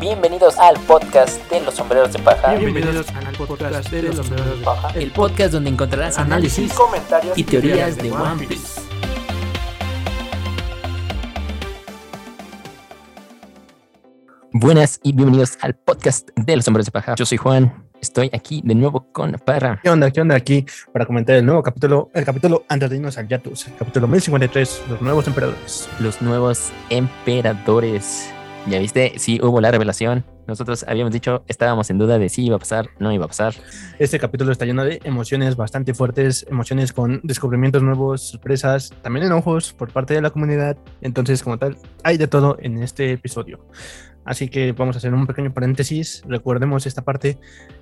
Bienvenidos al podcast de los sombreros de paja. Bienvenidos al podcast de los sombreros de paja. El podcast donde encontrarás análisis comentarios y teorías de One Piece. Buenas y bienvenidos al podcast de los sombreros de paja. Yo soy Juan. Estoy aquí de nuevo con Parra. ¿Qué onda? ¿Qué onda aquí para comentar el nuevo capítulo, el capítulo antes de irnos al Yatus, el capítulo 1053, los nuevos emperadores? Los nuevos emperadores. ¿Ya viste? Sí, hubo la revelación. Nosotros habíamos dicho, estábamos en duda de si iba a pasar, no iba a pasar. Este capítulo está lleno de emociones bastante fuertes, emociones con descubrimientos nuevos, sorpresas, también enojos por parte de la comunidad. Entonces, como tal, hay de todo en este episodio. Así que vamos a hacer un pequeño paréntesis. Recordemos esta parte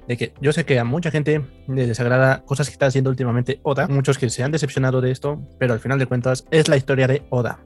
de que yo sé que a mucha gente le desagrada cosas que está haciendo últimamente Oda, muchos que se han decepcionado de esto, pero al final de cuentas es la historia de Oda.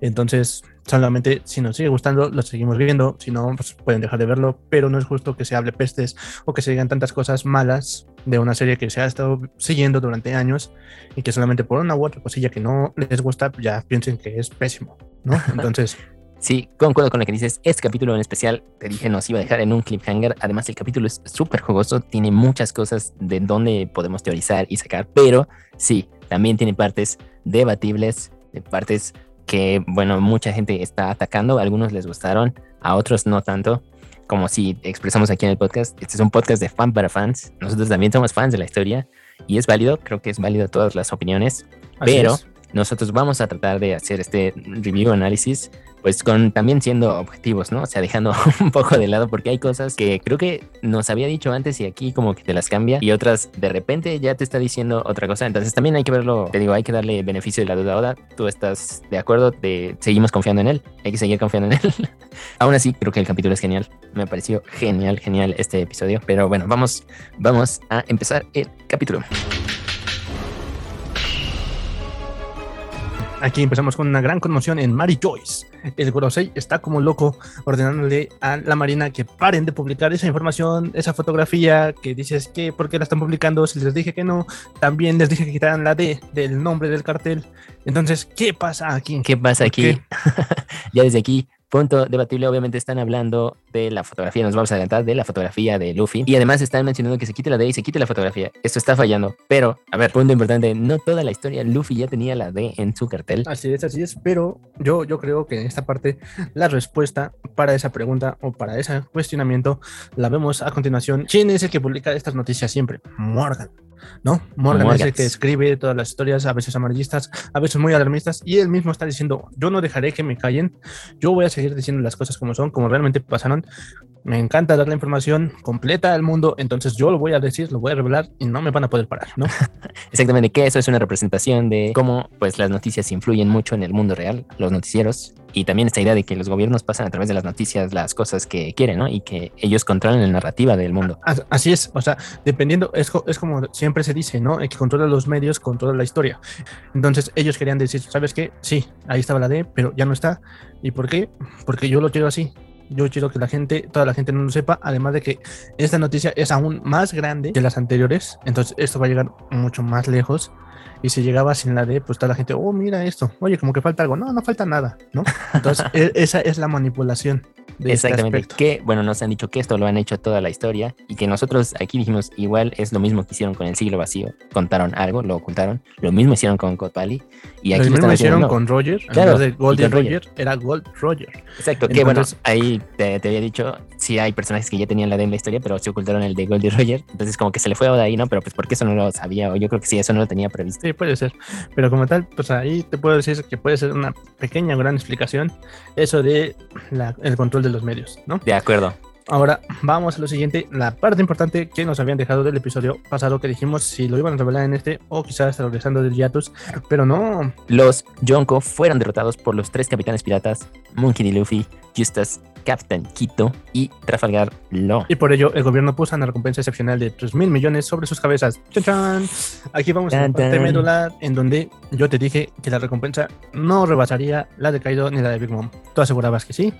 Entonces, solamente si nos sigue gustando, lo seguimos viendo, si no, pues pueden dejar de verlo, pero no es justo que se hable pestes o que se digan tantas cosas malas de una serie que se ha estado siguiendo durante años y que solamente por una u otra cosilla que no les gusta, ya piensen que es pésimo, ¿no? Entonces... Sí, concuerdo con lo que dices. Este capítulo en especial, te dije, nos iba a dejar en un cliffhanger. Además, el capítulo es súper jugoso, tiene muchas cosas de donde podemos teorizar y sacar, pero sí, también tiene partes debatibles, partes que, bueno, mucha gente está atacando. A algunos les gustaron, a otros no tanto. Como si expresamos aquí en el podcast, este es un podcast de fan para fans. Nosotros también somos fans de la historia y es válido, creo que es válido todas las opiniones, Así pero es. nosotros vamos a tratar de hacer este review análisis, pues con también siendo objetivos, ¿no? O sea, dejando un poco de lado porque hay cosas que creo que nos había dicho antes y aquí como que te las cambia y otras de repente ya te está diciendo otra cosa. Entonces también hay que verlo, te digo, hay que darle beneficio de la duda. Ahora tú estás de acuerdo, te seguimos confiando en él, hay que seguir confiando en él. Aún así, creo que el capítulo es genial. Me pareció genial, genial este episodio. Pero bueno, vamos, vamos a empezar el capítulo. Aquí empezamos con una gran conmoción en Mary Joyce. El Gorosei está como loco ordenándole a la Marina que paren de publicar esa información, esa fotografía que dices que por qué la están publicando, si les dije que no, también les dije que quitaran la D del nombre del cartel. Entonces, ¿qué pasa aquí? ¿Qué pasa ¿Por aquí? ya desde aquí, punto debatible, obviamente están hablando de la fotografía, nos vamos a adelantar de la fotografía de Luffy. Y además están mencionando que se quite la D y se quite la fotografía. Esto está fallando. Pero, a ver, punto importante, no toda la historia, Luffy ya tenía la D en su cartel. Así es, así es, pero yo, yo creo que en esta parte la respuesta para esa pregunta o para ese cuestionamiento la vemos a continuación. ¿Quién es el que publica estas noticias siempre? Morgan. ¿No? Morgan, es el que escribe todas las historias, a veces amarillistas, a veces muy alarmistas, y él mismo está diciendo, yo no dejaré que me callen, yo voy a seguir diciendo las cosas como son, como realmente pasaron. Me encanta dar la información completa al mundo, entonces yo lo voy a decir, lo voy a revelar y no me van a poder parar, ¿no? Exactamente, que eso es una representación de cómo pues las noticias influyen mucho en el mundo real, los noticieros, y también esta idea de que los gobiernos pasan a través de las noticias las cosas que quieren, ¿no? Y que ellos controlan la narrativa del mundo. As- Así es, o sea, dependiendo, es, es como siempre se dice, ¿no? El que controla los medios controla la historia. Entonces ellos querían decir, ¿sabes qué? Sí, ahí estaba la D, pero ya no está. ¿Y por qué? Porque yo lo quiero así. Yo quiero que la gente, toda la gente no lo sepa, además de que esta noticia es aún más grande que las anteriores, entonces esto va a llegar mucho más lejos. Y si llegaba sin la D, pues toda la gente, oh, mira esto, oye, como que falta algo. No, no falta nada, ¿no? Entonces, e- esa es la manipulación de este Exactamente. aspecto. que, bueno, nos han dicho que esto lo han hecho toda la historia y que nosotros aquí dijimos igual es lo mismo que hicieron con el siglo vacío. Contaron algo, lo ocultaron. Lo mismo hicieron con Valley. Y aquí Lo mismo hicieron de nuevo. con Roger, en Claro, vez de con Roger, Roger. era Gold Roger. Exacto, que bueno, Entonces- ahí te, te había dicho, sí hay personajes que ya tenían la D en la historia, pero se ocultaron el de Goldie Roger. Entonces como que se le fue a Oda ahí, ¿no? Pero pues porque eso no lo sabía, o yo creo que sí, eso no lo tenía previsto. Sí, puede ser. Pero como tal, pues ahí te puedo decir que puede ser una pequeña o gran explicación eso de la- el control de los medios, ¿no? De acuerdo. Ahora vamos a lo siguiente, la parte importante que nos habían dejado del episodio pasado que dijimos si lo iban a revelar en este o quizás regresando del Yatus, pero no, Los Yonko fueron derrotados por los tres capitanes piratas, Monkey D. Luffy, Justas, Captain Quito y Trafalgar Law. y por ello el gobierno puso una recompensa excepcional de 3 mil millones sobre sus cabezas. ¡Chan, chan! Aquí vamos a la parte medular en donde yo te dije que la recompensa no rebasaría la de Kaido ni la de Big Mom. Tú asegurabas que sí,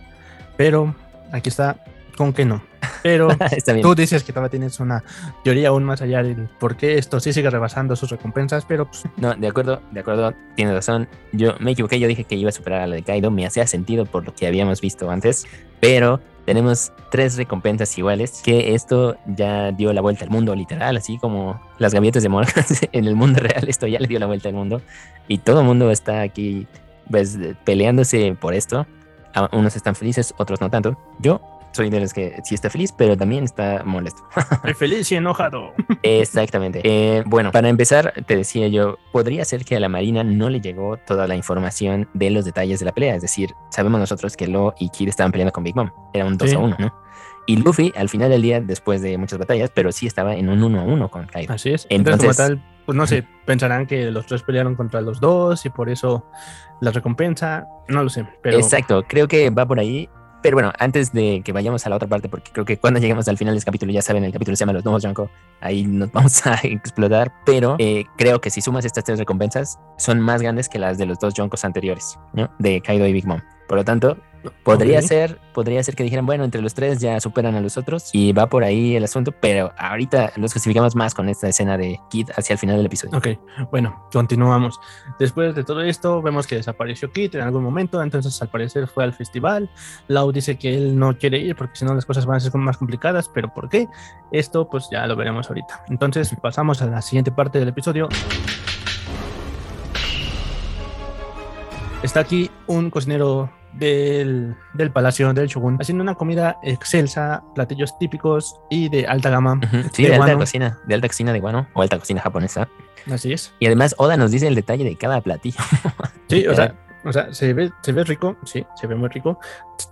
pero aquí está con que no. Pero tú dices que todavía tienes una teoría aún más allá del por qué esto sí sigue rebasando sus recompensas, pero pues, No, de acuerdo, de acuerdo, tienes razón. Yo me equivoqué, yo dije que iba a superar a la de Kaido, me hacía sentido por lo que habíamos visto antes, pero tenemos tres recompensas iguales, que esto ya dio la vuelta al mundo literal, así como las gaviotas de Morgan en el mundo real, esto ya le dio la vuelta al mundo y todo el mundo está aquí pues, peleándose por esto. Unos están felices, otros no tanto. Yo soy de los que sí está feliz, pero también está molesto. feliz y enojado. Exactamente. Eh, bueno, para empezar, te decía yo, podría ser que a la Marina no le llegó toda la información de los detalles de la pelea. Es decir, sabemos nosotros que Lo y Kid estaban peleando con Big Mom. Era un 2 a 1, ¿no? Y Luffy, al final del día, después de muchas batallas, pero sí estaba en un 1 a 1 con Kaido. Así es. Entonces, tal, pues no sé, pensarán que los tres pelearon contra los dos y por eso la recompensa, no lo sé. Exacto, creo que va por ahí. Pero bueno, antes de que vayamos a la otra parte, porque creo que cuando lleguemos al final del capítulo, ya saben, el capítulo se llama Los Nuevos Yonko, ahí nos vamos a explotar, pero eh, creo que si sumas estas tres recompensas, son más grandes que las de los dos Yonkos anteriores, ¿no? De Kaido y Big Mom. Por lo tanto, Podría ser, podría ser que dijeran, bueno, entre los tres ya superan a los otros y va por ahí el asunto, pero ahorita los justificamos más con esta escena de Kid hacia el final del episodio. Ok, bueno, continuamos. Después de todo esto, vemos que desapareció Kid en algún momento, entonces al parecer fue al festival. Lau dice que él no quiere ir porque si no las cosas van a ser más complicadas, pero ¿por qué? Esto pues ya lo veremos ahorita. Entonces pasamos a la siguiente parte del episodio. Está aquí un cocinero del, del, palacio del shogun, haciendo una comida excelsa, platillos típicos y de alta gama. Sí, de, alta cocina, de alta cocina de guano o alta cocina japonesa. Así es. Y además Oda nos dice el detalle de cada platillo. sí, o sea, o sea, se ve, se ve rico, sí, se ve muy rico.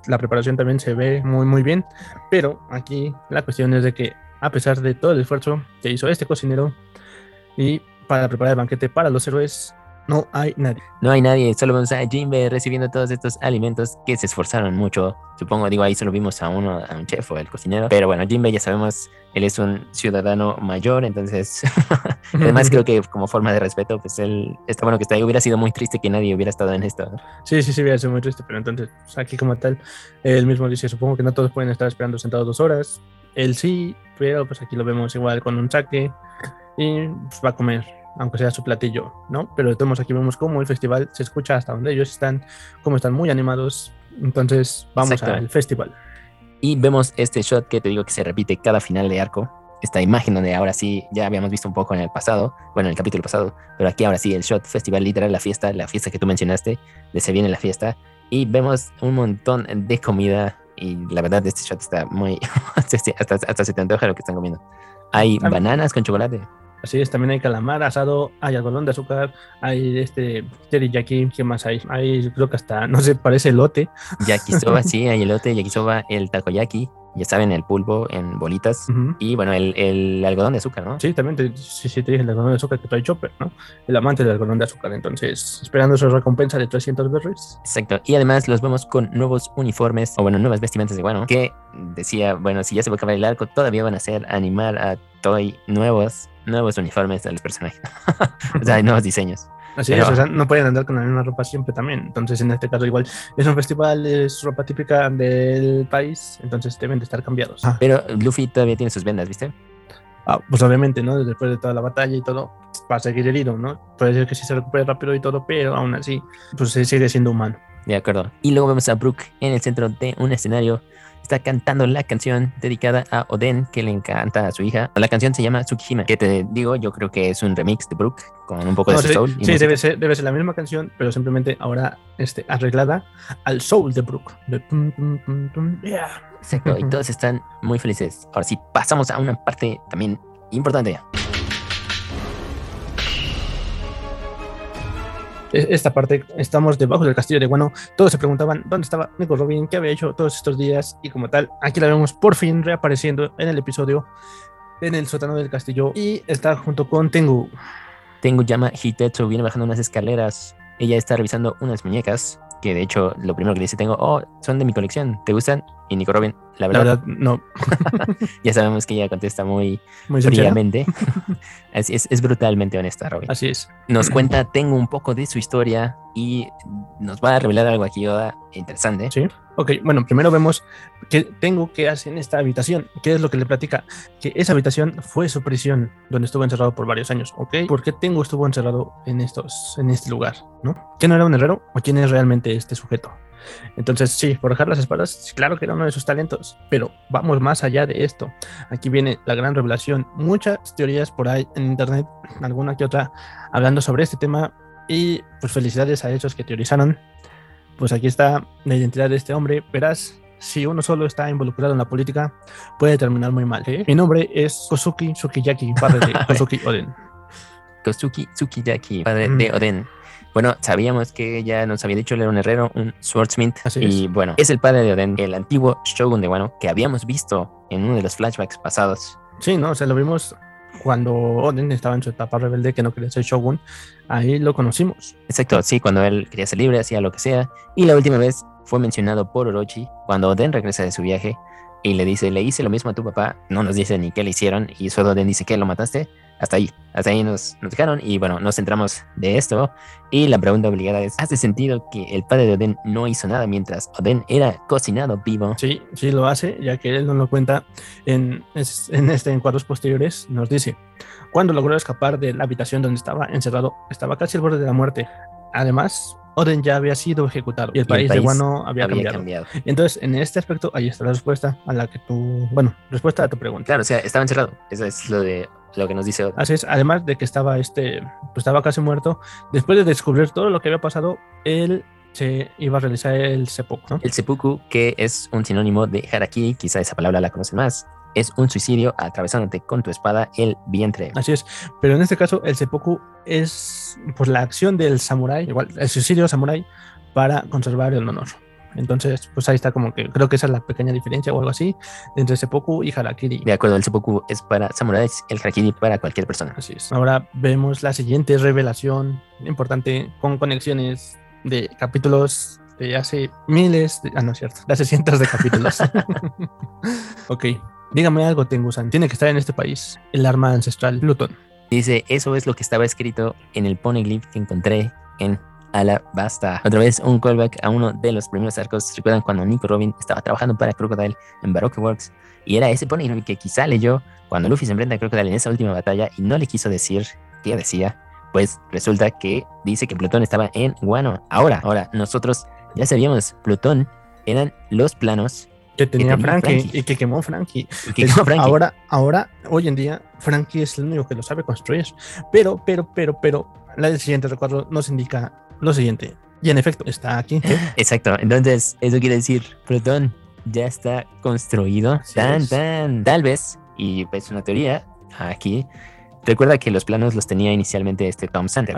La preparación también se ve muy, muy bien. Pero aquí la cuestión es de que, a pesar de todo el esfuerzo que hizo este cocinero y para preparar el banquete para los héroes, no hay nadie. No hay nadie, solo vemos a Jimbe recibiendo todos estos alimentos que se esforzaron mucho. Supongo, digo, ahí solo vimos a uno, a un chef o el cocinero. Pero bueno, Jimbe ya sabemos, él es un ciudadano mayor, entonces, además creo que como forma de respeto, pues él está bueno que está ahí. Hubiera sido muy triste que nadie hubiera estado en esto. Sí, sí, sí, hubiera sido muy triste, pero entonces, pues, aquí como tal, él mismo dice, supongo que no todos pueden estar esperando sentados dos horas. Él sí, pero pues aquí lo vemos igual con un saque y pues, va a comer aunque sea su platillo, ¿no? Pero estamos aquí vemos cómo el festival se escucha hasta donde ellos están, cómo están muy animados. Entonces, vamos al festival. Y vemos este shot que te digo que se repite cada final de arco. Esta imagen donde ahora sí ya habíamos visto un poco en el pasado, bueno, en el capítulo pasado, pero aquí ahora sí el shot festival literal, la fiesta, la fiesta que tú mencionaste, de se viene la fiesta. Y vemos un montón de comida y la verdad este shot está muy... hasta, hasta se te antoja lo que están comiendo. Hay bananas con chocolate. Así es, también hay calamar asado, hay algodón de azúcar, hay este teriyaki, ¿qué más hay? Hay, creo que hasta, no sé, parece elote. Yakisoba, sí, hay elote, yakisoba, el takoyaki, ya saben, el pulpo en bolitas y bueno, el, el, algodón de azúcar, ¿no? Sí, también te, sí, sí, te dije el algodón de azúcar que trae Chopper, ¿no? El amante del algodón de azúcar, entonces esperando su recompensa de 300 berries. Exacto, y además los vemos con nuevos uniformes o bueno, nuevas vestimentas de bueno, que decía, bueno, si ya se va a acabar el arco, todavía van a hacer animar a Toy nuevos nuevos uniformes de los personajes. o sea, hay nuevos diseños. Así es, o sea, no pueden andar con la misma ropa siempre también. Entonces, en este caso, igual es un festival, es ropa típica del país, entonces deben de estar cambiados. Pero Luffy todavía tiene sus vendas, ¿viste? Ah, pues obviamente, ¿no? Después de toda la batalla y todo, va a seguir herido, ¿no? Puede ser que sí se recupere rápido y todo, pero aún así, pues sigue siendo humano. De acuerdo. Y luego vemos a Brooke en el centro de un escenario está cantando la canción dedicada a Oden, que le encanta a su hija. La canción se llama Tsukihime, que te digo, yo creo que es un remix de Brooke con un poco de soul. sí, debe ser, debe ser la misma canción, pero simplemente ahora este, arreglada al soul de Brooke. Exacto, y todos están muy felices. Ahora sí, pasamos a una parte también importante. Esta parte, estamos debajo del castillo de Guano, todos se preguntaban dónde estaba Nico Robin, qué había hecho todos estos días y como tal, aquí la vemos por fin reapareciendo en el episodio en el sótano del castillo y está junto con Tengu. Tengu llama Hitetsu, viene bajando unas escaleras, ella está revisando unas muñecas que de hecho lo primero que dice tengo, oh, son de mi colección, ¿te gustan? Y Nico Robin, la verdad, no. ya sabemos que ella contesta muy, muy fríamente. es, es, brutalmente honesta, Robin. Así es. Nos cuenta, tengo un poco de su historia y nos va a revelar algo aquí, Yoda, interesante. Sí. Ok, bueno, primero vemos que tengo que hacer en esta habitación. ¿Qué es lo que le platica? Que esa habitación fue su prisión, donde estuvo encerrado por varios años, ¿ok? ¿Por qué Tengo estuvo encerrado en, estos, en este lugar, no? ¿Quién era un herrero o quién es realmente este sujeto? Entonces, sí, forjar las espadas, claro que era uno de sus talentos, pero vamos más allá de esto. Aquí viene la gran revelación. Muchas teorías por ahí en internet, alguna que otra, hablando sobre este tema. Y pues felicidades a esos que teorizaron. Pues aquí está la identidad de este hombre. Verás, si uno solo está involucrado en la política, puede terminar muy mal. ¿eh? Mi nombre es Kosuki Tsukiyaki, padre de Kosuki Oden. Kosuki Tsukiyaki, padre de Mm. Oden. Bueno, sabíamos que ya nos había dicho, un herrero, un swordsmith. Así y es. bueno, es el padre de Oden, el antiguo shogun de Wano, que habíamos visto en uno de los flashbacks pasados. Sí, no, o sea, lo vimos cuando Oden estaba en su etapa rebelde que no quería ser shogun. Ahí lo conocimos. Exacto, sí, cuando él quería ser libre, hacía lo que sea. Y la última vez fue mencionado por Orochi cuando Oden regresa de su viaje y le dice, le hice lo mismo a tu papá. No nos dice ni qué le hicieron. Y solo Oden dice que lo mataste. Hasta ahí, hasta ahí nos, nos dejaron. Y bueno, nos centramos de esto. Y la pregunta obligada es, ¿hace sentido que el padre de Oden no hizo nada mientras Oden era cocinado vivo? Sí, sí lo hace, ya que él nos lo cuenta en, en, este, en cuadros posteriores. Nos dice, cuando logró escapar de la habitación donde estaba encerrado, estaba casi al borde de la muerte. Además, Oden ya había sido ejecutado y el, país, Wano había, Había cambiado. cambiado. Entonces, en este aspecto, ahí está la respuesta a la que tú, bueno, respuesta a tu pregunta. Claro, o sea, estaba encerrado. Eso es lo de lo que nos dice Oden. Así es, además de que estaba este, pues estaba casi muerto, después de descubrir todo lo que había pasado, él se iba a realizar el seppuku, ¿no? El seppuku, que es un sinónimo de harakiri, quizá esa palabra la conocen más, es un suicidio atravesándote con tu espada el vientre. Así es, pero en este caso el seppuku es pues la acción del samurái, igual el suicidio samurái para conservar el honor. Entonces, pues ahí está como que creo que esa es la pequeña diferencia o algo así entre seppuku y harakiri. De acuerdo, el seppuku es para samuráis, el harakiri para cualquier persona. Así es. Ahora vemos la siguiente revelación importante con conexiones de capítulos de hace miles, de, ah, no es cierto, de hace cientos de capítulos. ok, dígame algo, Tengusan. Tiene que estar en este país el arma ancestral Plutón. Dice, eso es lo que estaba escrito en el poneglyph que encontré en Alabasta. Otra vez un callback a uno de los primeros arcos. ¿Recuerdan cuando Nico Robin estaba trabajando para Crocodile en Baroque Works? Y era ese poneglyph que quizá leyó cuando Luffy se enfrenta a Crocodile en esa última batalla y no le quiso decir qué decía. Pues resulta que dice que Plutón estaba en Guano. Ahora, ahora, nosotros ya sabíamos, Plutón eran los planos Que tenía, tenía Frankie, Frankie. y que quemó Frankie. que quemó Frankie. Ahora, ahora, hoy en día, Frankie es el único que lo sabe construir. Pero, pero, pero, pero, la siguiente recuadro nos indica lo siguiente. Y en efecto, está aquí. Exacto. Entonces, eso quiere decir, Plutón ya está construido. Así tan, es. tan. Tal vez, y es una teoría aquí. Recuerda que los planos los tenía inicialmente este Tom Sand.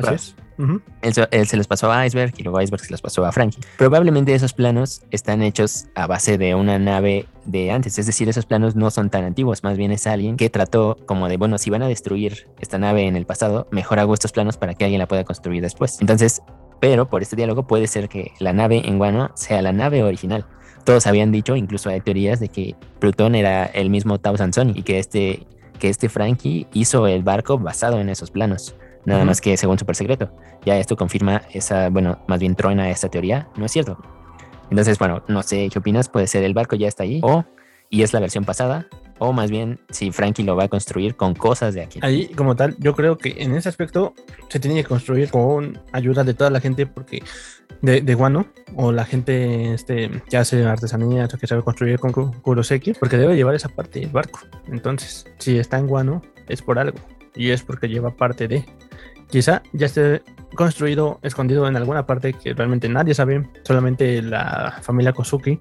Él, se- él se los pasó a Iceberg y luego Iceberg se los pasó a Frankie. Probablemente esos planos están hechos a base de una nave de antes, es decir, esos planos no son tan antiguos, más bien es alguien que trató como de, bueno, si van a destruir esta nave en el pasado, mejor hago estos planos para que alguien la pueda construir después. Entonces, pero por este diálogo puede ser que la nave en Guano sea la nave original. Todos habían dicho, incluso hay teorías de que Plutón era el mismo Tau Sansoni y que este, que este Frankie hizo el barco basado en esos planos. Nada más que según super secreto. Ya esto confirma esa, bueno, más bien truena esta teoría. No es cierto. Entonces, bueno, no sé qué opinas. Puede ser el barco ya está ahí. O, y es la versión pasada. O más bien, si Frankie lo va a construir con cosas de aquí. Ahí, como tal, yo creo que en ese aspecto se tiene que construir con ayuda de toda la gente, porque de, Guano, o la gente este, que hace artesanías o que sabe construir con Ku- Kuroseki, porque debe llevar esa parte del barco. Entonces, si está en Guano, es por algo, y es porque lleva parte de. Quizá ya esté construido, escondido en alguna parte que realmente nadie sabe, solamente la familia Kosuki,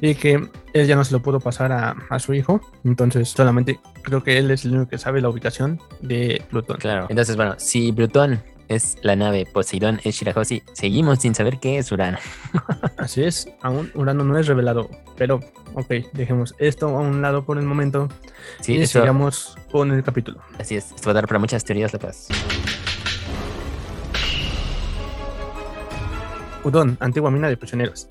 y que él ya no se lo pudo pasar a, a su hijo, entonces solamente creo que él es el único que sabe la ubicación de Plutón. Claro. Entonces, bueno, si Plutón es la nave, Poseidón es Shirahoshi, seguimos sin saber qué es Urano. Así es, aún Urano no es revelado, pero ok, dejemos esto a un lado por el momento Sí, y sigamos con el capítulo. así es. Esto va a dar para muchas teorías locas. Udon, antigua mina de prisioneros.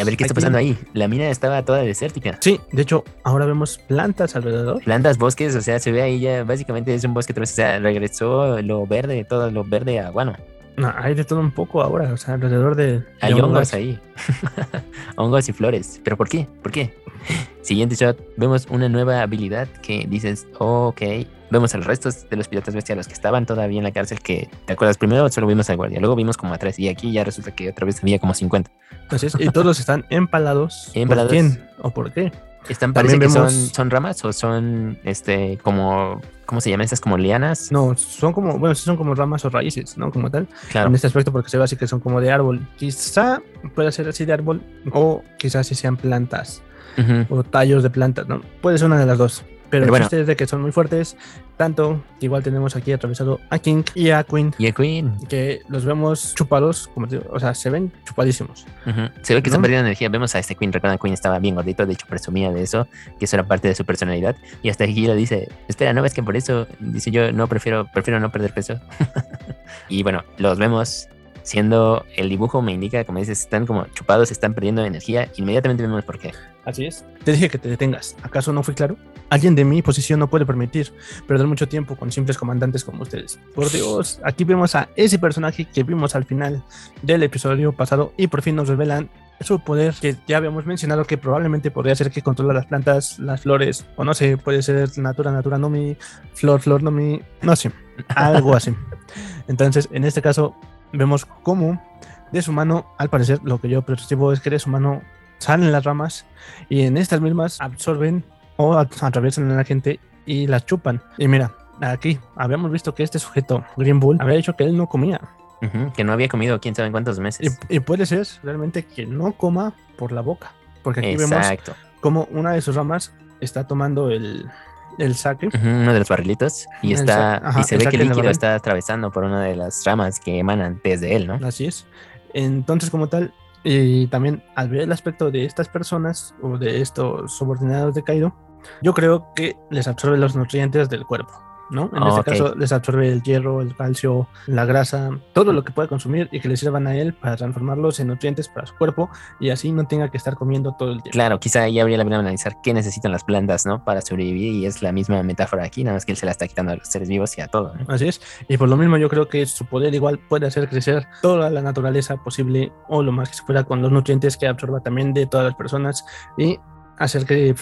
A ver qué está Aquí- pasando ahí. La mina estaba toda desértica. Sí, de hecho, ahora vemos plantas alrededor. Plantas, bosques, o sea, se ve ahí ya, básicamente es un bosque otra vez, o sea, regresó lo verde, todo lo verde a guano. No, hay de todo un poco ahora, o sea, alrededor de... de Hay hongos. hongos ahí. hongos y flores. ¿Pero por qué? ¿Por qué? Siguiente shot, vemos una nueva habilidad que dices, ok, vemos a los restos de los piratas bestia, los que estaban todavía en la cárcel, que, ¿te acuerdas? Primero solo vimos al guardia, luego vimos como a tres, y aquí ya resulta que otra vez había como 50. Así es, y todos están empalados. Empalados. ¿Por quién o por qué? Están, parece que vemos- son, son ramas o son, este, como, ¿cómo se llaman estas? Como lianas. No, son como, bueno, son como ramas o raíces, ¿no? Como tal. Claro. En este aspecto, porque se ve así que son como de árbol. Quizá pueda ser así de árbol, o quizás sí sean plantas, o tallos de plantas, ¿no? Puede ser una de las dos. Pero, Pero bueno. de que son muy fuertes, tanto que igual tenemos aquí atravesado a King y a Queen, Y a Queen. que los vemos chupados, como te digo, o sea, se ven chupadísimos. Ujú. Se ve que ¿No? están perdiendo energía. Vemos a este Queen. Recuerdan, Queen estaba bien gordito. De hecho, presumía de eso, que eso era parte de su personalidad. Y hasta aquí lo dice: Espera, ¿no ves que por eso? Dice yo, no prefiero, prefiero no perder peso. y bueno, los vemos siendo el dibujo me indica, como dices, están como chupados, están perdiendo energía. Inmediatamente vemos por qué. Así es. Te dije que te detengas. ¿Acaso no fui claro? Alguien de mi posición no puede permitir perder mucho tiempo con simples comandantes como ustedes. Por Dios, aquí vemos a ese personaje que vimos al final del episodio pasado y por fin nos revelan su poder que ya habíamos mencionado que probablemente podría ser que controla las plantas, las flores, o no sé, puede ser natura, natura no mi, flor, flor no mi, no sé, algo así. Entonces, en este caso, vemos cómo de su mano, al parecer, lo que yo percibo es que de su mano salen las ramas y en estas mismas absorben o at- atraviesan a la gente y las chupan. Y mira, aquí habíamos visto que este sujeto, Green Bull, había dicho que él no comía. Que no había comido quién sabe en cuántos meses. Y, y puede ser realmente que no coma por la boca. Porque aquí vemos como una de sus ramas está tomando el, el saque. Uno de los barrilitos. Y El está. ajá, y se ve que el líquido está atravesando por una de las ramas que emanan desde él, ¿no? Así es. Entonces, como tal, y también al ver el aspecto de estas personas o de estos subordinados de Kaido, yo creo que les absorbe los nutrientes del cuerpo. ¿No? En este Ok. caso les absorbe el hierro, el calcio, la grasa, todo lo que puede consumir y que le sirvan a él para transformarlos en nutrientes para su cuerpo y así no tenga que estar comiendo todo el tiempo. Claro, quizá ahí habría la pena analizar qué necesitan las plantas, ¿no? Para sobrevivir y es la misma metáfora aquí, nada más que él se la está quitando a los seres vivos y a todo. ¿no? Así es. Y por lo mismo yo creo que su poder igual puede hacer crecer toda la naturaleza posible o lo más que se pueda con los nutrientes que absorba también de todas las personas y hacer que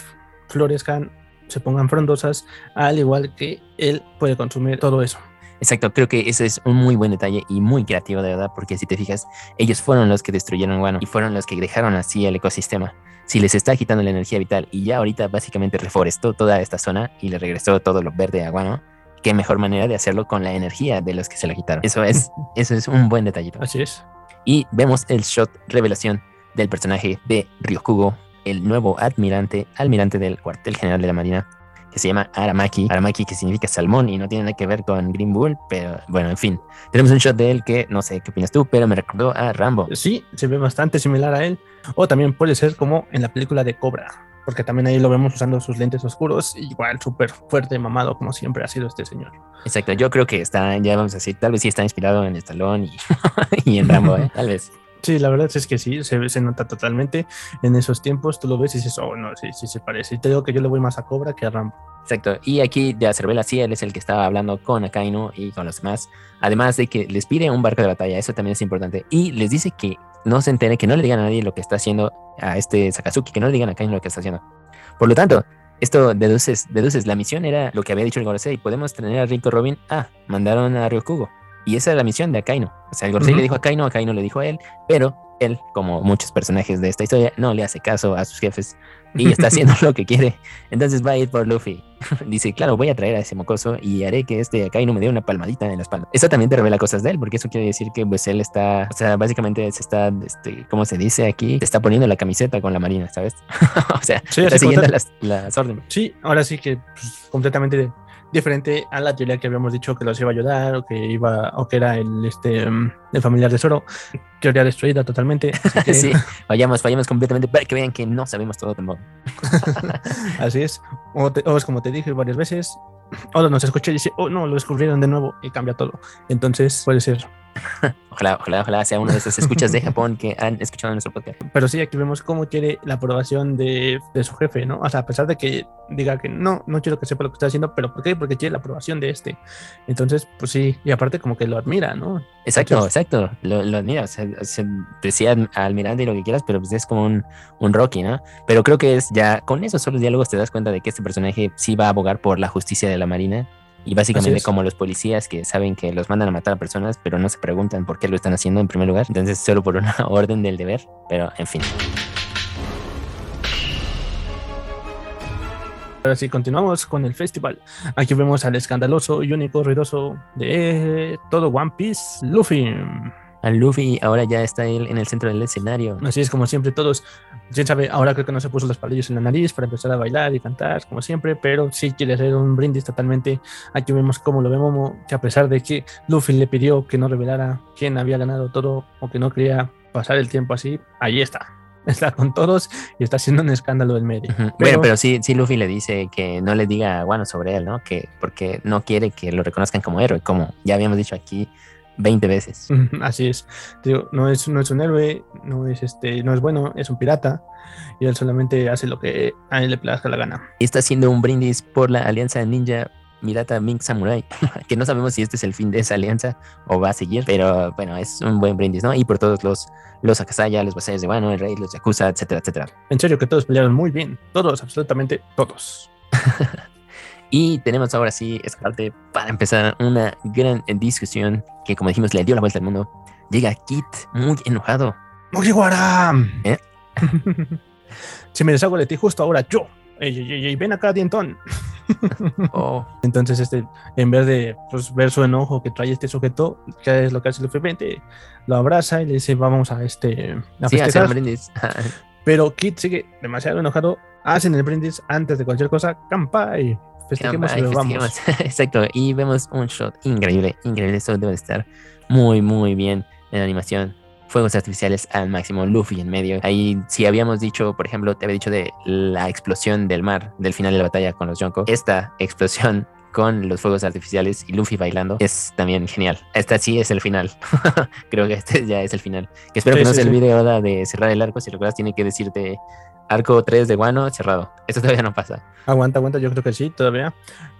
florezcan, se pongan frondosas, al igual que él puede consumir todo eso. Exacto, creo que ese es un muy buen detalle y muy creativo de verdad, porque si te fijas, ellos fueron los que destruyeron Guano y fueron los que dejaron así el ecosistema. Si les está quitando la energía vital y ya ahorita básicamente reforestó toda esta zona y le regresó todo lo verde a Guano, qué mejor manera de hacerlo con la energía de los que se la quitaron. Eso es, eso es un buen detallito. Así es. Y vemos el shot revelación del personaje de Ryokugo, el nuevo admirante, almirante del cuartel general de la Marina, que se llama Aramaki. Aramaki que significa salmón y no tiene nada que ver con Green Bull, pero bueno, en fin. Tenemos un shot de él que no sé qué opinas tú, pero me recordó a Rambo. Sí, se ve bastante similar a él. O también puede ser como en la película de Cobra. Porque también ahí lo vemos usando sus lentes oscuros. Igual súper fuerte, mamado, como siempre ha sido este señor. Exacto, yo creo que está, ya vamos a decir, tal vez sí está inspirado en Stallone y, y en Rambo, ¿eh? tal vez. Sí, la verdad es que sí, se, se nota totalmente en esos tiempos. Tú lo ves y dices, oh, no, sí, sí se parece. Y te digo que yo le voy más a Cobra que a Rambo. Exacto. Y aquí ya se revela, sí, él es el que estaba hablando con Akainu y con los demás. Además de que les pide un barco de batalla, eso también es importante. Y les dice que no se entere, que no le digan a nadie lo que está haciendo a este Sakazuki, que no le digan a Akainu lo que está haciendo. Por lo tanto, esto deduces, deduces, la misión era lo que había dicho el Gorosei, podemos tener a Rico Robin, ah, mandaron a Ryokugo. Y esa es la misión de Akainu. O sea, el Gorosei le dijo a Akainu, Akainu le dijo a él, pero él, como muchos personajes de esta historia, no le hace caso a sus jefes y está haciendo lo que quiere. Entonces va a ir por Luffy. Dice, claro, voy a traer a ese mocoso y haré que este Akainu me dé una palmadita en la espalda. Eso también te revela cosas de él, porque eso quiere decir que pues él está, o sea, básicamente se está, este, ¿cómo se dice aquí? Se está poniendo la camiseta con la marina, ¿sabes? o sea, Sí, está siguiendo las órdenes. Sí, ahora sí que pues, completamente diferente a la teoría que habíamos dicho que los iba a ayudar o que iba o que era el este mm, el familiar de Zoro. Teoría destruida totalmente. que- sí, fallamos, fallamos completamente para que vean que no sabemos todo del modo. Así es. O, te- o es como te dije varias veces. O nos escuché y dice, oh no, lo descubrieron de nuevo y cambia todo. Entonces puede ser. Ojalá, ojalá, ojalá sea uno de esos escuchas de Japón que han escuchado nuestro podcast. Pero sí, aquí vemos cómo quiere la aprobación de, de, su jefe, ¿no? O sea, a pesar de que diga que no, no quiero que sepa lo que está haciendo, pero ¿por qué? Porque quiere la aprobación de este. Entonces, pues sí, y aparte como que lo admira, ¿no? Exacto, Entonces, exacto, lo, lo, admira. O sea, se decía almirante y lo que quieras, pero pues es como un, un Rocky, ¿no? Pero creo que es ya, con esos solos diálogos te das cuenta de que este personaje sí va a abogar por la justicia de la Marina y básicamente como los policías que saben que los mandan a matar a personas, pero no se preguntan por qué lo están haciendo en primer lugar. Entonces solo por una orden del deber, pero en fin. Ahora sí, continuamos con el festival. Aquí vemos al escandaloso y único ruidoso de todo One Piece, Luffy a Luffy, ahora ya está él en el centro del escenario. Así es, como siempre, todos, quién sabe, ahora creo que no se puso los palillos en la nariz para empezar a bailar y cantar, como siempre, pero sí quiere hacer un brindis totalmente. Aquí vemos cómo lo vemos, que a pesar de que Luffy le pidió que no revelara quién había ganado todo o que no quería pasar el tiempo así, ahí está. Está con todos y está haciendo un escándalo del medio. pero, bueno, pero sí, sí, Luffy le dice que no le diga bueno sobre él, ¿no? Que porque no quiere que lo reconozcan como héroe, como ya habíamos dicho aquí 20 veces. Así es. Digo, no es, no es un héroe, no es este, no es bueno, es un pirata. Y él solamente hace lo que a él le plazca la gana. Y está haciendo un brindis por la alianza ninja Mirata Mink Samurai, que no sabemos si este es el fin de esa alianza o va a seguir, pero bueno, es un buen brindis, ¿no? Y por todos los, los Akasaya, los vasallos de Wano, el rey, los Yakuza, etcétera, etcétera. En serio que todos pelearon muy bien, todos, absolutamente todos. Y tenemos ahora sí, parte para empezar una gran discusión que, como dijimos, le dio la vuelta al mundo. Llega Kit muy enojado. ¡Mugiwara! ¿Eh? si me deshago de ti justo ahora, yo. Ey, ey, ey, ven acá, dientón. oh. Entonces, este, en vez de pues, ver su enojo que trae este sujeto, ¿qué es lo que hace el Vente? Lo abraza y le dice, vamos a este. A sí, brindis. Pero Kit sigue demasiado enojado. Hacen el brindis antes de cualquier cosa. y Festejemos y vamos. Exacto, y vemos un shot increíble, increíble. Esto debe estar muy, muy bien en animación. Fuegos artificiales al máximo, Luffy en medio. Ahí, si habíamos dicho, por ejemplo, te había dicho de la explosión del mar del final de la batalla con los Yonko. Esta explosión con los fuegos artificiales y Luffy bailando es también genial. Esta sí es el final. Creo que este ya es el final. Que espero que no se olvide ahora de cerrar el arco. Si recuerdas, tiene que decirte Arco 3 de Guano cerrado. Esto todavía no pasa. Aguanta, aguanta, yo creo que sí, todavía.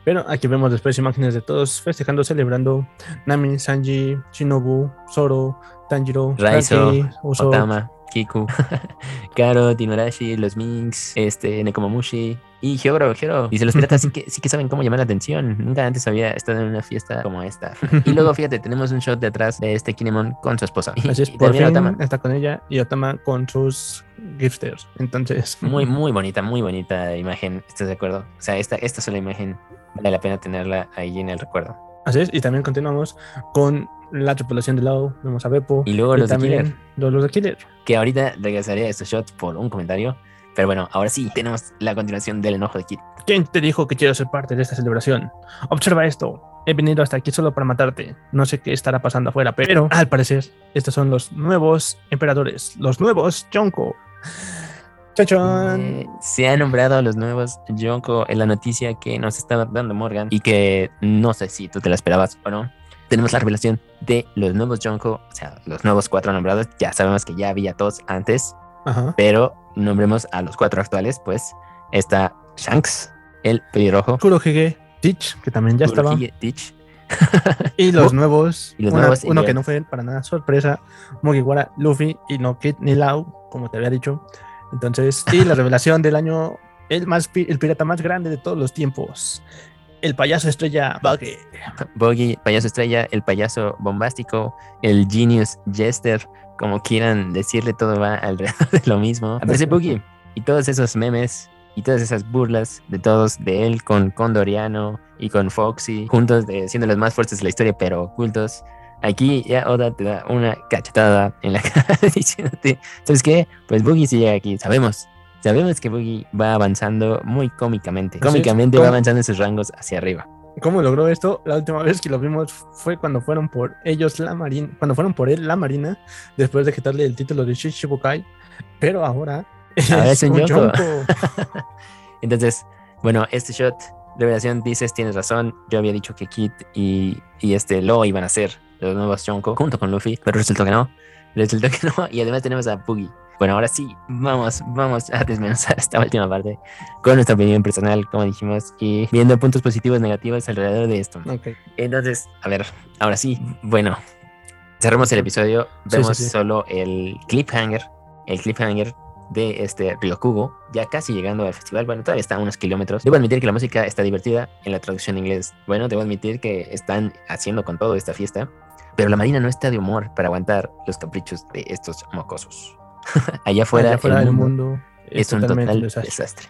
Pero aquí vemos después imágenes de todos festejando, celebrando. Nami, Sanji, Shinobu, Zoro, Tanjiro, Raizo, Otama, Kiku, Karo, Tinorashi, los Minks, este, Nekomamushi, y Hyogoro, Hyogoro. Dice, los piratas sí que, sí que saben cómo llamar la atención. Nunca antes había estado en una fiesta como esta. y luego, fíjate, tenemos un shot de atrás de este Kinemon con su esposa. Así es, por fin Otama. está con ella y Otama con sus gifters. Entonces... Muy, muy bonita, muy bonita imagen. ¿Estás de acuerdo? O sea, esta, esta sola imagen vale la pena tenerla ahí en el recuerdo. Así es, y también continuamos con la tripulación de lado, vemos a Beppo. Y luego los de Killer. Los, los de Killer. Que ahorita regresaría a estos shots por un comentario pero bueno, ahora sí, tenemos la continuación del enojo de Kid. ¿Quién te dijo que quiero ser parte de esta celebración? Observa esto. He venido hasta aquí solo para matarte. No sé qué estará pasando afuera, pero al parecer, estos son los nuevos emperadores, los nuevos Jonko. ¡Chachón! Eh, se ha nombrado a los nuevos Jonko en la noticia que nos estaba dando Morgan y que no sé si tú te la esperabas o no. Tenemos la revelación de los nuevos Jonko, o sea, los nuevos cuatro nombrados. Ya sabemos que ya había todos antes, pero nombremos a los cuatro actuales, pues está Shanks, el pelirrojo. Kurohige, Teach, que también ya Kurohige, estaba. Teach. y los nuevos, y los nuevos uno que no fue para nada sorpresa, Mugiwara, Luffy y no Kid ni Lau, como te había dicho. Entonces, y la revelación del año, el, más, el pirata más grande de todos los tiempos, el payaso estrella Buggy. Buggy, payaso estrella, el payaso bombástico, el genius jester, como quieran decirle, todo va alrededor de lo mismo. Aparece Boogie y todos esos memes y todas esas burlas de todos, de él con Condoriano y con Foxy, juntos de, siendo los más fuertes de la historia, pero ocultos. Aquí ya Oda te da una cachetada en la cara diciéndote, ¿sabes qué? Pues Boogie sí llega aquí, sabemos. Sabemos que Boogie va avanzando muy cómicamente. Cómicamente va avanzando en sus rangos hacia arriba. ¿Cómo logró esto? La última vez que lo vimos fue cuando fueron por ellos la marina, cuando fueron por él la marina, después de quitarle el título de Shishibukai, pero ahora, es un Yonko. Entonces, bueno, este shot, revelación, dices, tienes razón, yo había dicho que Kit y, y este Lo iban a ser los nuevos Yonko junto con Luffy, pero resultó que no. Resultó que no. Y además tenemos a Boogie. Bueno, ahora sí, vamos, vamos a desmenuzar esta última parte con nuestra opinión personal, como dijimos, y viendo puntos positivos y negativos alrededor de esto. Ok. Entonces, a ver, ahora sí, bueno, cerramos el episodio, Sí, vemos sí, sí. solo el cliffhanger, el cliffhanger de este Ryokugo, ya casi llegando al festival, bueno, todavía está a unos kilómetros. Debo admitir que la música está divertida en la traducción en inglés. Bueno, debo admitir que están haciendo con todo esta fiesta, pero la marina no está de humor para aguantar los caprichos de estos mocosos. Allá afuera, Allá fuera el del mundo mundo es un total desastre. desastre.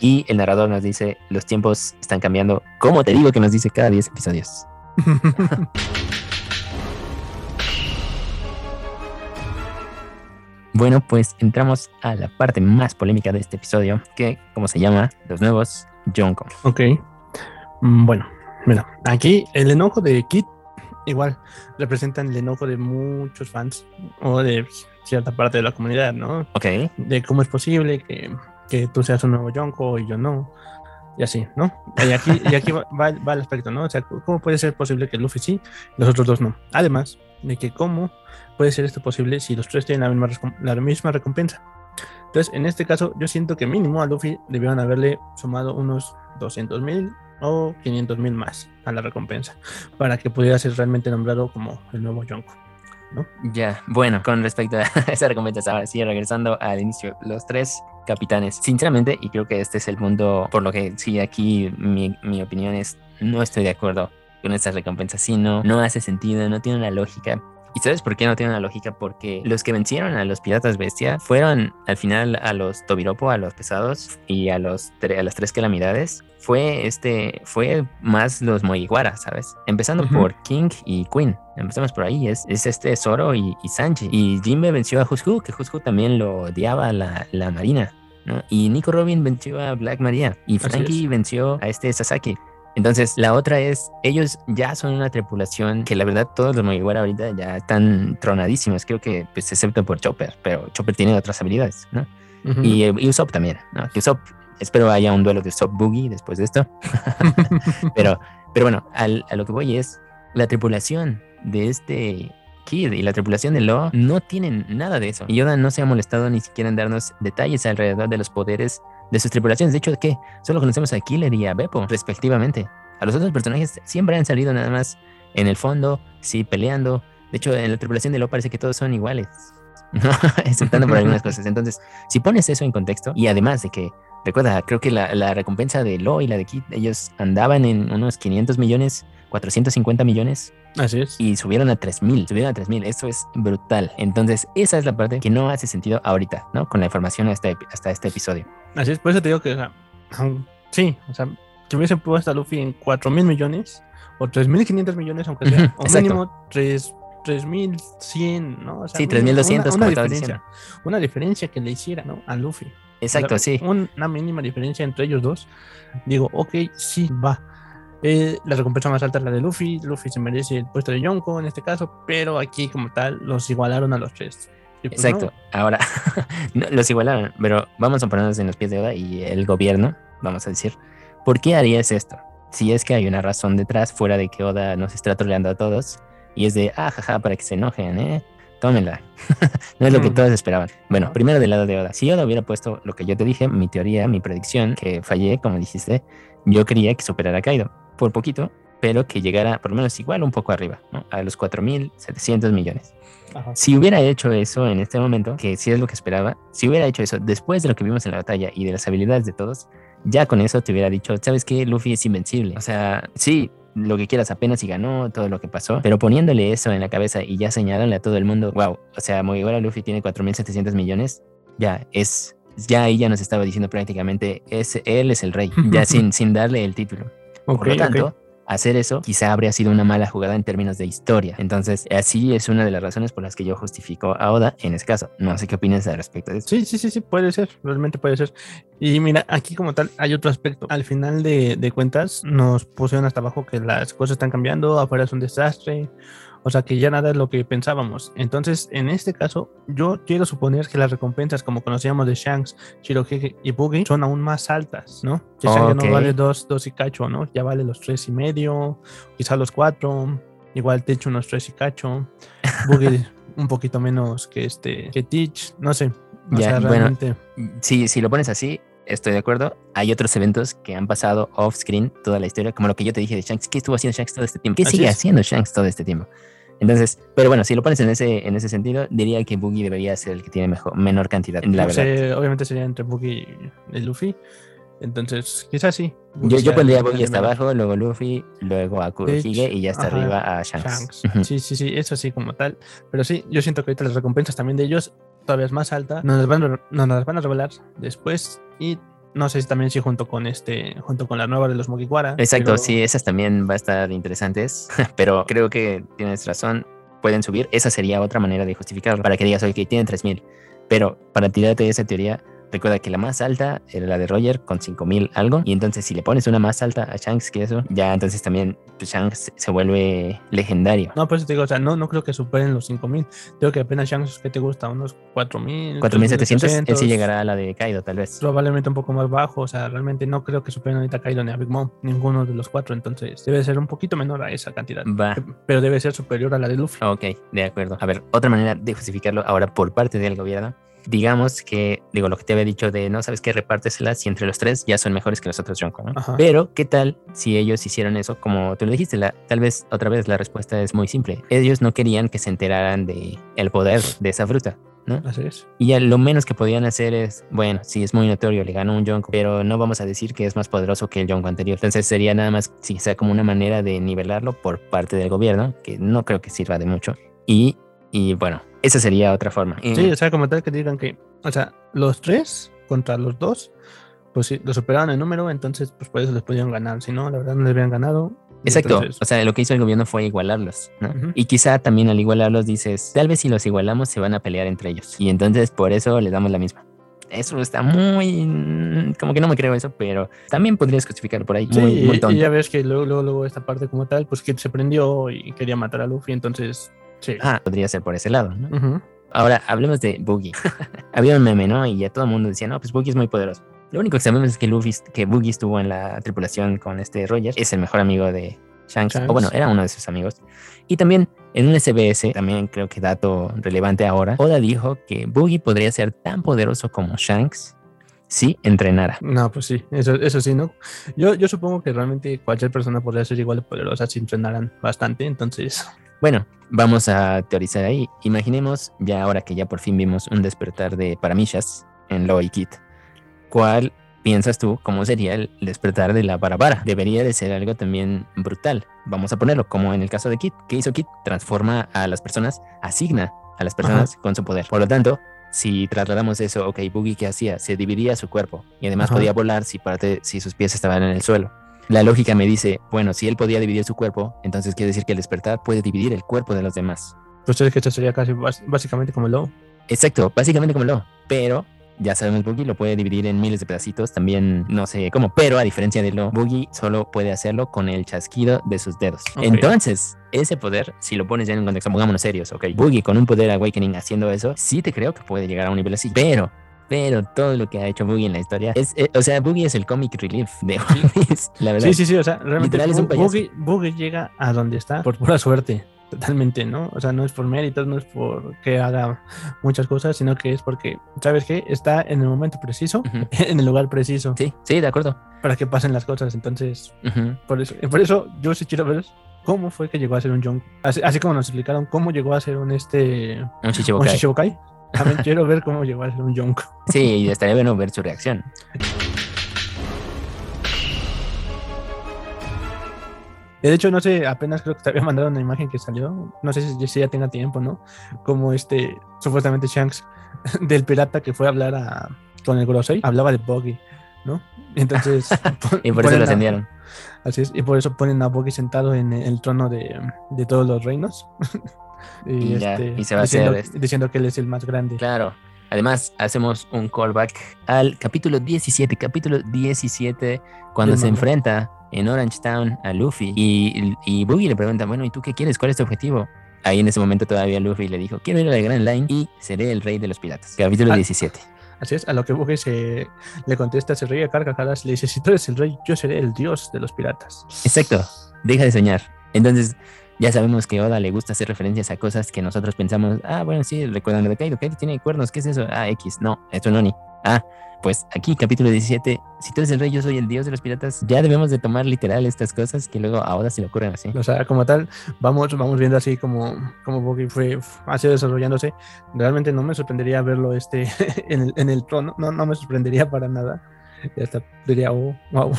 Y el narrador nos dice, los tiempos están cambiando. ¿Cómo te digo que nos dice cada 10 episodios? Bueno, pues entramos a la parte más polémica de este episodio, que, como se llama, los nuevos Jonko. ok. Mm, Bueno, mira, aquí el enojo de Kit igual representan el enojo de muchos fans o de cierta parte de la comunidad, ¿no? Ok, De cómo es posible que, que tú seas un nuevo Yonko y yo no. Y así, ¿no? Y aquí, y aquí va, va- va el aspecto, ¿no? O sea, ¿cómo puede ser posible que Luffy sí y los otros dos no? Además de que cómo puede ser esto posible si los tres tienen la misma, la misma recompensa. Entonces, en este caso, yo siento que mínimo a Luffy debieron haberle sumado unos 200 mil o 500 mil más a la recompensa para que pudiera ser realmente nombrado como el nuevo Yonko. Ya. Bueno, con respecto a esa recompensa, ahora sí, regresando al inicio, los tres capitanes, sinceramente, y creo que este es el punto por lo que sí, aquí mi, mi opinión es, no estoy de acuerdo con estas recompensas, sino no hace sentido, no tiene una lógica. ¿Y sabes por qué no tiene una lógica? Porque los que vencieron a los piratas bestia fueron al final a los Tobiropo, a los pesados y a, los a las tres calamidades. Fue este, fue más los Moiguara, ¿sabes? Empezando por King y Queen. Empezamos por ahí, es, es este Zoro y, y Sanji. Y Jinbe venció a Hushu, que Hushu también lo odiaba la, la marina. ¿no? Y Nico Robin venció a Black Maria. Y Frankie venció a este Sasaki. Entonces, la otra es, ellos ya son una tripulación que la verdad todos los Mugiwara ahorita ya están tronadísimos, creo que pues excepto por Chopper, pero Chopper tiene otras habilidades, ¿no? Y, eh, y Usopp también, ¿no? Que Usopp, espero haya un duelo de Usopp Boogie después de esto, pero, pero bueno, al- a lo que voy es, la tripulación de este Kid y la tripulación de Law no tienen nada de eso. Y Yoda no se ha molestado ni siquiera en darnos detalles alrededor de los poderes de sus tripulaciones. De hecho, ¿qué? Solo conocemos a Killer y a Beppo, respectivamente. A los otros personajes siempre han salido nada más en el fondo, sí, peleando. De hecho, en la tripulación de Law parece que todos son iguales. ¿no? Exceptando por algunas cosas. Entonces, si pones eso en contexto, y además de que, recuerda, creo que la, la recompensa de Law y la de Kid, ellos andaban en unos 500 millones, 450 millones, Así es. y subieron a 3000, subieron a 3000, eso es brutal. Entonces, esa es la parte que no hace sentido ahorita, ¿no? Con la información hasta, hasta este episodio. Así es, por eso te digo que, o sea, sí, o sea, que hubiesen puesto a Luffy en 4 mil millones o 3.500 millones, aunque sea, o exacto. mínimo 3 3.100, ¿no? O sea, Sí, una- 3200, una, una diferencia, una diferencia que le hiciera, ¿no? A Luffy. Exacto, O sea, sí. un- Una mínima diferencia entre ellos dos. Digo, ok, sí, va. Eh, la recompensa más alta es la de Luffy. Luffy se merece el puesto de Yonko en este caso, pero aquí, como tal, los igualaron a los tres. Pues, Exacto. Ahora, no, los igualaron, pero vamos a ponernos en los pies de Oda y el gobierno, vamos a decir, ¿por qué harías esto? Si es que hay una razón detrás, fuera de que Oda nos está troleando a todos, y es de, ah, jaja, para que se enojen, ¿eh? Tómenla. no es lo que Mm. todos esperaban. Bueno, No. primero del lado de Oda. Si Oda hubiera puesto lo que yo te dije, mi teoría, mi predicción, que fallé, como dijiste, yo quería que superara a Kaido, por poquito, pero que llegara por lo menos igual un poco arriba, ¿no? A los 4.700 millones. Ajá. Si hubiera hecho eso en este momento, que sí es lo que esperaba, si hubiera hecho eso después de lo que vimos en la batalla y de las habilidades de todos, ya con eso te hubiera dicho, ¿sabes qué? Luffy es invencible. O sea, sí, lo que quieras apenas y ganó todo lo que pasó, pero poniéndole eso en la cabeza y ya señalándole a todo el mundo, wow, o sea, Mugiwara Luffy tiene 4.700 millones, ya es, ya ahí ya nos estaba diciendo prácticamente, es, él es el rey, ya sin, sin darle el título. Ok, Por lo tanto, hacer eso quizá habría sido una mala jugada en términos de historia. Entonces, así es una de las razones por las que yo justifico a Oda en ese caso. No sé qué opinas al respecto de eso. Sí, sí, sí, sí, puede ser, realmente puede ser. Y mira, aquí como tal hay otro aspecto. Al final de, de cuentas nos pusieron hasta abajo que las cosas están cambiando, afuera es un desastre, o sea que ya nada es lo que pensábamos. Entonces, en este caso, yo quiero suponer que las recompensas como conocíamos de Shanks, Shirohige y Boogie son aún más altas, ¿no? Que Shanks ya no vale dos, dos y cacho, ¿no? Ya vale los tres y medio, quizá los cuatro. igual Teach unos tres y cacho, Boogie un poquito menos que este que Teach, no sé. O Ya, sea, bueno. Si, si lo pones así, estoy de acuerdo. Hay otros eventos que han pasado off-screen toda la historia, como lo que yo te dije de Shanks. ¿Qué estuvo haciendo Shanks todo este tiempo? ¿Qué Así sigue es. haciendo Shanks todo este tiempo? Entonces, pero bueno, si lo pones en ese, en ese sentido, diría que Boogie debería ser el que tiene mejor, menor cantidad, la verdad. obviamente sería entre Boogie y Luffy. Entonces, quizás sí. Yo, yo pondría a Boogie hasta abajo, luego Luffy, luego a Kurohige y ya ajá, arriba a Shanks. Shanks. Sí, sí, sí, eso sí, como tal. Pero sí, yo siento que ahorita las recompensas también de ellos todavía es más alta. Nos las van, nos las van a revelar después. Y no sé si también sí junto con este, junto con la nueva de los Mugiwara. Exacto, pero- sí, esas también va a estar interesantes, pero creo que tienes razón, pueden subir. Esa sería otra manera de justificarlo, para que digas, oye, que tienen 3000. Pero para tirarte esa teoría, recuerda que la más alta era la de Roger con 5000 algo, y entonces si le pones una más alta a Shanks que eso, ya entonces también pues, Shanks se vuelve legendario. No, pues te digo, o sea, no, no creo que superen los 5000. Creo que apenas Shanks, ¿qué te gusta? Unos 4000. 4700, él sí 3800, llegará a la de Kaido, tal vez. Probablemente un poco más bajo, o sea, realmente no creo que superen ahorita a Kaido ni a Big Mom, ninguno de los cuatro, entonces debe ser un poquito menor a esa cantidad, Va. pero debe ser superior a la de Luffy. Ok, de acuerdo. A ver, otra manera de justificarlo ahora por parte del gobierno. Digamos que, digo, lo que te había dicho de no sabes qué, repárteselas y entre los tres ya son mejores que los otros Yonko, ¿no? Ajá. Pero, ¿qué tal si ellos hicieron eso? Como tú lo dijiste, la, tal vez otra vez la respuesta es muy simple. Ellos no querían que se enteraran de el poder de esa fruta, ¿no? Así es. Y ya lo menos que podían hacer es, bueno, sí es muy notorio, le ganó un Yonko, pero no vamos a decir que es más poderoso que el Yonko anterior. Entonces sería nada más, sí, sea como una manera de nivelarlo por parte del gobierno, que no creo que sirva de mucho. Y, y bueno, esa sería otra forma. Sí, o sea, como tal que digan que, o sea, los tres contra los dos, pues sí, lo superaron en número, entonces pues por eso les pudieron ganar, si no, la verdad no les habían ganado. Exacto, entonces- o sea, lo que hizo el gobierno fue igualarlos, ¿no? Ujú. Y quizá también al igualarlos dices, tal vez si los igualamos se van a pelear entre ellos. Y entonces por eso les damos la misma. Eso está muy... mm, Como que no me creo eso, pero también podrías justificarlo por ahí. Sí, muy, muy y- tonto. y ya ves que luego, luego, luego esta parte como tal, pues Kid se prendió y quería matar a Luffy, entonces, sí. Ah, podría ser por ese lado, ¿no? Ujú. Ahora, hablemos de Boogie. Había un meme, ¿no? Y ya todo el mundo decía, no, pues Boogie es muy poderoso. Lo único que sabemos es que Luffy, que Boogie estuvo en la tripulación con este Roger, es el mejor amigo de Shanks, Shanks. o bueno, era uno de sus amigos. Y también en un SBS, también creo que dato relevante ahora, Oda dijo que Boogie podría ser tan poderoso como Shanks si entrenara. No, pues sí, eso, eso sí, ¿no? Yo, yo supongo que realmente cualquier persona podría ser igual de poderosa si entrenaran bastante, entonces, Bueno, vamos a teorizar ahí. Imaginemos, ya ahora que ya por fin vimos un despertar de Paramishas en Law y Kid, ¿cuál piensas tú cómo sería el despertar de la Barabara? Debería de ser algo también brutal. Vamos a ponerlo como en el caso de Kid. ¿Qué hizo Kid? Transforma a las personas, asigna a las personas con su poder. Por lo tanto, si trasladamos eso, ok, Boogie, ¿qué hacía? Se dividía su cuerpo y además Ajá. podía volar si, parte, si sus pies estaban en el suelo. La lógica me dice, bueno, si él podía dividir su cuerpo, entonces quiere decir que el despertar puede dividir el cuerpo de los demás. pues es que esto sería casi básicamente como lo. Exacto, básicamente como lo, pero ya sabemos Boogie lo puede dividir en miles de pedacitos, también no sé cómo, pero a diferencia de lo, Boogie solo puede hacerlo con el chasquido de sus dedos. Ok. Entonces, ese poder, si lo pones ya en un contexto, pongámonos serios, ok, Boogie con un poder Awakening haciendo eso, sí te creo que puede llegar a un nivel así, pero... Pero todo lo que ha hecho Boogie en la historia es, eh, o sea, Boogie es el comic relief de One Piece, la verdad. Sí, sí, sí, o sea, realmente Literal es un payaso. Boogie, Boogie llega a donde está por pura suerte, totalmente, ¿no? O sea, no es por méritos, no es por que haga muchas cosas, sino que es porque, ¿sabes qué? Está en el momento preciso, en el lugar preciso, Sí, sí, de acuerdo. para que pasen las cosas. Entonces, por eso, por eso yo sí quiero ver cómo fue que llegó a ser un Jong. Así, así como nos explicaron cómo llegó a ser un este Un un Chichibukai. Quiero ver cómo llegó a ser un Jong. Sí, y estaría bueno ver su reacción. De hecho, no sé, apenas creo que te había mandado una imagen que salió. No sé si, si ya tenga tiempo, ¿no? Como este, supuestamente Shanks, del pirata que fue a hablar a, con el Grosei, hablaba de Boggy, ¿no? Entonces. Y por eso lo ascendieron. Así es, y por eso ponen a Boggy sentado en el trono de, de todos los reinos. Y ya, y se va a diciendo, hacer este- diciendo que él es el más grande. Claro. Además, hacemos un callback al capítulo 17. Capítulo 17, cuando se enfrenta en Orange Town a Luffy. Y, y Boogie le pregunta, bueno, ¿y tú qué quieres? ¿Cuál es tu objetivo? Ahí en ese momento todavía Luffy le dijo, quiero ir a la Grand Line y seré el rey de los piratas. Capítulo Ah. 17. Así es, a lo que Boggy se le contesta, se ríe a carcajadas, le dice: Si tú eres el rey, yo seré el dios de los piratas. Exacto. Deja de soñar. Entonces, Ya sabemos que Oda le gusta hacer referencias a cosas que nosotros pensamos, ah, bueno, sí, recuerdan de Kaido, Kaido tiene cuernos, ¿qué es eso? Ah, X, no, esto no ni. Ah, pues aquí, capítulo 17, si tú eres el rey, yo soy el dios de los piratas, ya debemos de tomar literal estas cosas que luego a Oda se le ocurren así. O sea, como tal, vamos, vamos viendo así como, como fue, ha sido desarrollándose. Realmente no me sorprendería verlo este en el, en el trono, no, no me sorprendería para nada. Ya está, diría, oh, wow.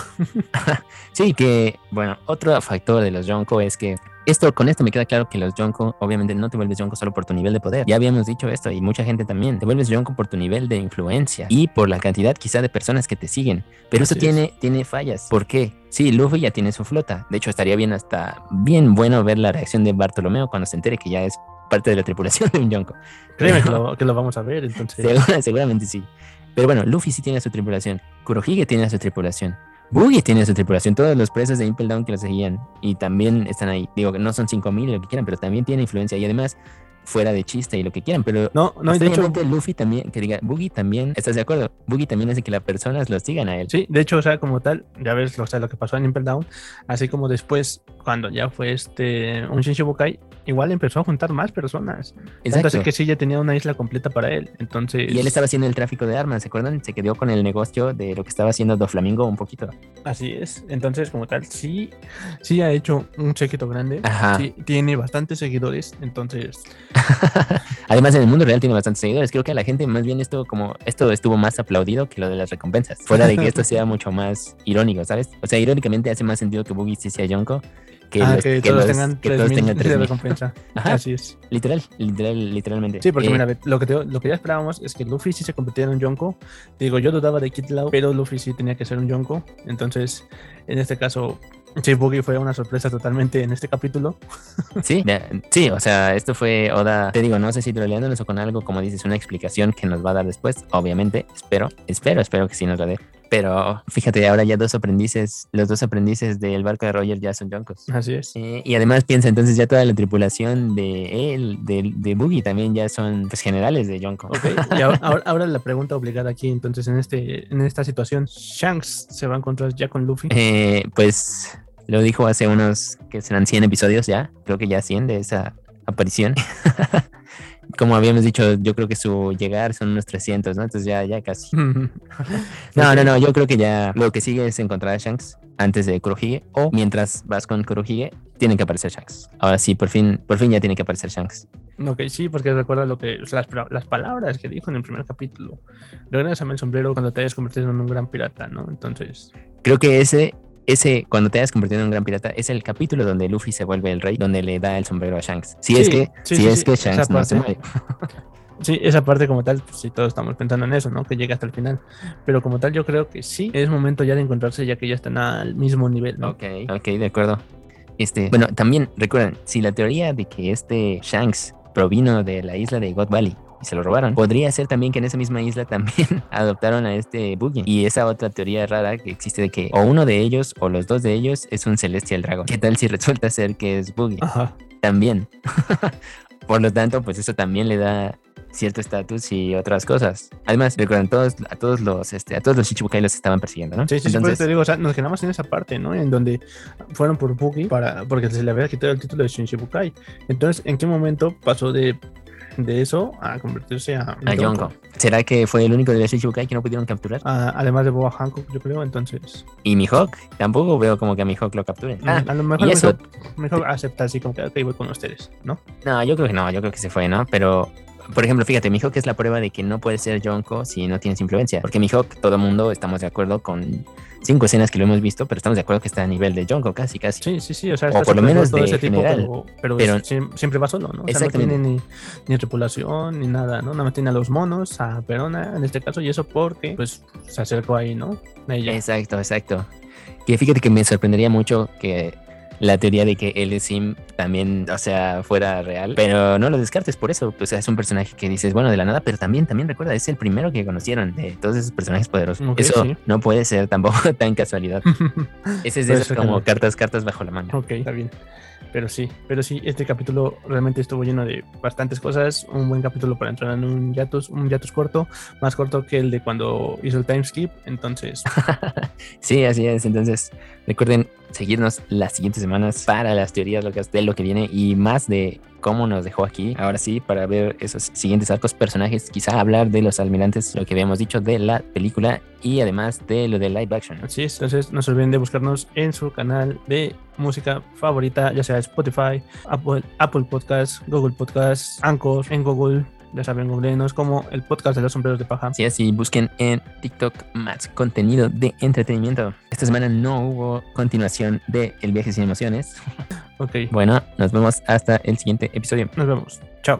sí, que, bueno, otro factor de los Yonko es que esto, con esto me queda claro que los Yonko, obviamente no te vuelves Yonko solo por tu nivel de poder. Ya habíamos dicho esto y mucha gente también. Te vuelves Yonko por tu nivel de influencia y por la cantidad quizá de personas que te siguen. Pero eso tiene, tiene fallas. ¿Por qué? Sí, Luffy ya tiene su flota. De hecho, estaría bien hasta bien bueno ver la reacción de Bartolomeo cuando se entere que ya es parte de la tripulación de un Yonko. Créeme que, lo, que lo vamos a ver, entonces. seguramente sí. Pero bueno, Luffy sí tiene su tripulación. Kurohige tiene su tripulación. Boogie tiene su tripulación, todos los presos de Impel Down que lo seguían y también están ahí. Digo que no son 5000 lo que quieran, pero también tiene influencia y además fuera de chiste y lo que quieran, pero no, no, de hecho Luffy también, que diga, Boogie también, ¿estás de acuerdo? Boogie también hace que las personas lo sigan a él. Sí, de hecho, o sea, como tal, ya ves o sea, lo que pasó en Impel Down, así como después, cuando ya fue este un Shinshibukai, igual empezó a juntar más personas. Entonces que sí ya tenía una isla completa para él. Entonces. Y él estaba haciendo el tráfico de armas, ¿se acuerdan? Se quedó con el negocio de lo que estaba haciendo Doflamingo un poquito. Así es. Entonces, como tal, sí, sí ha hecho un séquito grande. Sí, tiene bastantes seguidores. Entonces. Además, en el mundo real tiene bastantes seguidores. Creo que a la gente más bien esto como esto estuvo más aplaudido que lo de las recompensas. Fuera de que esto sea mucho más irónico, ¿sabes? O sea, irónicamente hace más sentido que Boogie sí sea Yonko que, ah, que, todos tengan que todos tengan de recompensa. Así es. Literal, literal, literalmente. Sí, porque eh, mira, lo que, lo que ya esperábamos es que Luffy sí se convirtiera en un Yonko. Digo, yo dudaba de Kid Lao, pero Luffy sí tenía que ser un Yonko. Entonces, en este caso, Sí, Boogie fue una sorpresa totalmente en este capítulo. Sí, sí, o sea, esto fue Oda, te digo, no sé si troleándonos o con algo, como dices, una explicación que nos va a dar después, obviamente, espero, espero, espero que sí nos la dé. Pero fíjate, ahora ya dos aprendices, los dos aprendices del barco de Roger ya son Yonkos. Así es. Eh, y además piensa, entonces ya toda la tripulación de él, de, de Boogie, también ya son pues, generales de Yonko. Ok, y ahora, la pregunta obligada aquí, entonces en, este, en esta situación, ¿Shanks se va a encontrar ya con Luffy? Eh, pues lo dijo hace unos, que serán 100 episodios ya, creo que ya 100 de esa aparición. como habíamos dicho, yo creo que su llegar son unos 300, ¿no? Entonces ya, ya casi. no, no, no, yo creo que ya lo que sigue es encontrar a Shanks antes de Kurohige o mientras vas con Kurohige, tienen que aparecer Shanks. Ahora sí, por fin, por fin ya tiene que aparecer Shanks. Ok, sí, porque recuerda lo que las, las palabras que dijo en el primer capítulo. Regresame el sombrero cuando te hayas convertido en un gran pirata, ¿no? Entonces. Creo que ese ese, cuando te hayas convertido en un gran pirata, es el capítulo donde Luffy se vuelve el rey, donde le da el sombrero a Shanks. Si es que, si es que Shanks no se muere. Sí, esa parte como tal, pues sí, todos estamos pensando en eso, ¿no? Que llegue hasta el final. Pero como tal, yo creo que sí, es momento ya de encontrarse, ya que ya están al mismo nivel, ¿no? Ok, ok, de acuerdo. Este, bueno, también recuerden, si la teoría de que este Shanks provino de la isla de God Valley y se lo robaron. Podría ser también que en esa misma isla también adoptaron a este Boogie. Y esa otra teoría rara que existe de que o uno de ellos o los dos de ellos es un Celestial Dragon. ¿Qué tal si resulta ser que es Boogie? Ajá. También. Por lo tanto, pues eso también le da cierto estatus y otras cosas. Además, recuerdan, todos, a todos los, este, a todos los Shichibukai los estaban persiguiendo, ¿no? Sí, sí, Entonces, te digo, o sea, nos quedamos en esa parte, ¿no? En donde fueron por Boogie para, porque se le había quitado el título de Shichibukai. Entonces, ¿en qué momento pasó de de eso a convertirse a, a Yonko. ¿Será que fue el único de los Shichibukai que no pudieron capturar? Ah, además de Boa Hancock, yo creo, entonces. ¿Y Mihawk? Tampoco veo como que a Mihawk lo capturen. Ah, a lo mejor eso... Mihawk, acepta así como que, ok, voy con ustedes, ¿no? No, yo creo que no, yo creo que se fue, ¿no? Pero por ejemplo, fíjate, Mihawk es la prueba de que no puede ser Yonko si no tienes influencia. Porque Mihawk, todo el mundo estamos de acuerdo con cinco escenas que lo hemos visto, pero estamos de acuerdo que está a nivel de Jonko, casi, casi. Sí, sí, sí, o sea, o por lo menos de ese general. Tipo, pero, siempre va solo, ¿no? O sea, no tiene ni, ni, tripulación ni nada, ¿no? Nada más tiene a los monos, a Perona en este caso, y eso porque, pues, se acercó ahí, ¿no? Exacto, exacto. Que fíjate que me sorprendería mucho que la teoría de que el Sim también, o sea, fuera real, pero no lo descartes por eso, pues es un personaje que dices, bueno, de la nada, pero también, también recuerda, es el primero que conocieron de todos esos personajes poderosos. eso no puede ser tampoco tan casualidad. Ese es de esos como cartas, cartas bajo la mano. Ok, está bien. Pero sí, pero sí, este capítulo realmente estuvo lleno de bastantes cosas. Un buen capítulo para entrar en un Yatus, un Yatus corto, más corto que el de cuando hizo el time skip. Entonces, sí, así es. Entonces, recuerden seguirnos las siguientes semanas para las teorías locas de lo que viene y más de cómo nos dejó aquí. Ahora sí, para ver esos siguientes arcos, personajes, quizá hablar de los almirantes, lo que habíamos dicho de la película y además de lo de live action. Así es, entonces no se olviden de buscarnos en su canal de música favorita, ya sea Spotify, Apple, Apple Podcasts, Google Podcasts, Anchor, en Google, ya saben, googleenos como el podcast de los sombreros de paja. Sí, así busquen en TikTok más contenido de entretenimiento. Esta semana no hubo continuación de El viaje sin emociones. Ok, Bueno, nos vemos hasta el siguiente episodio. nos vemos. Chao.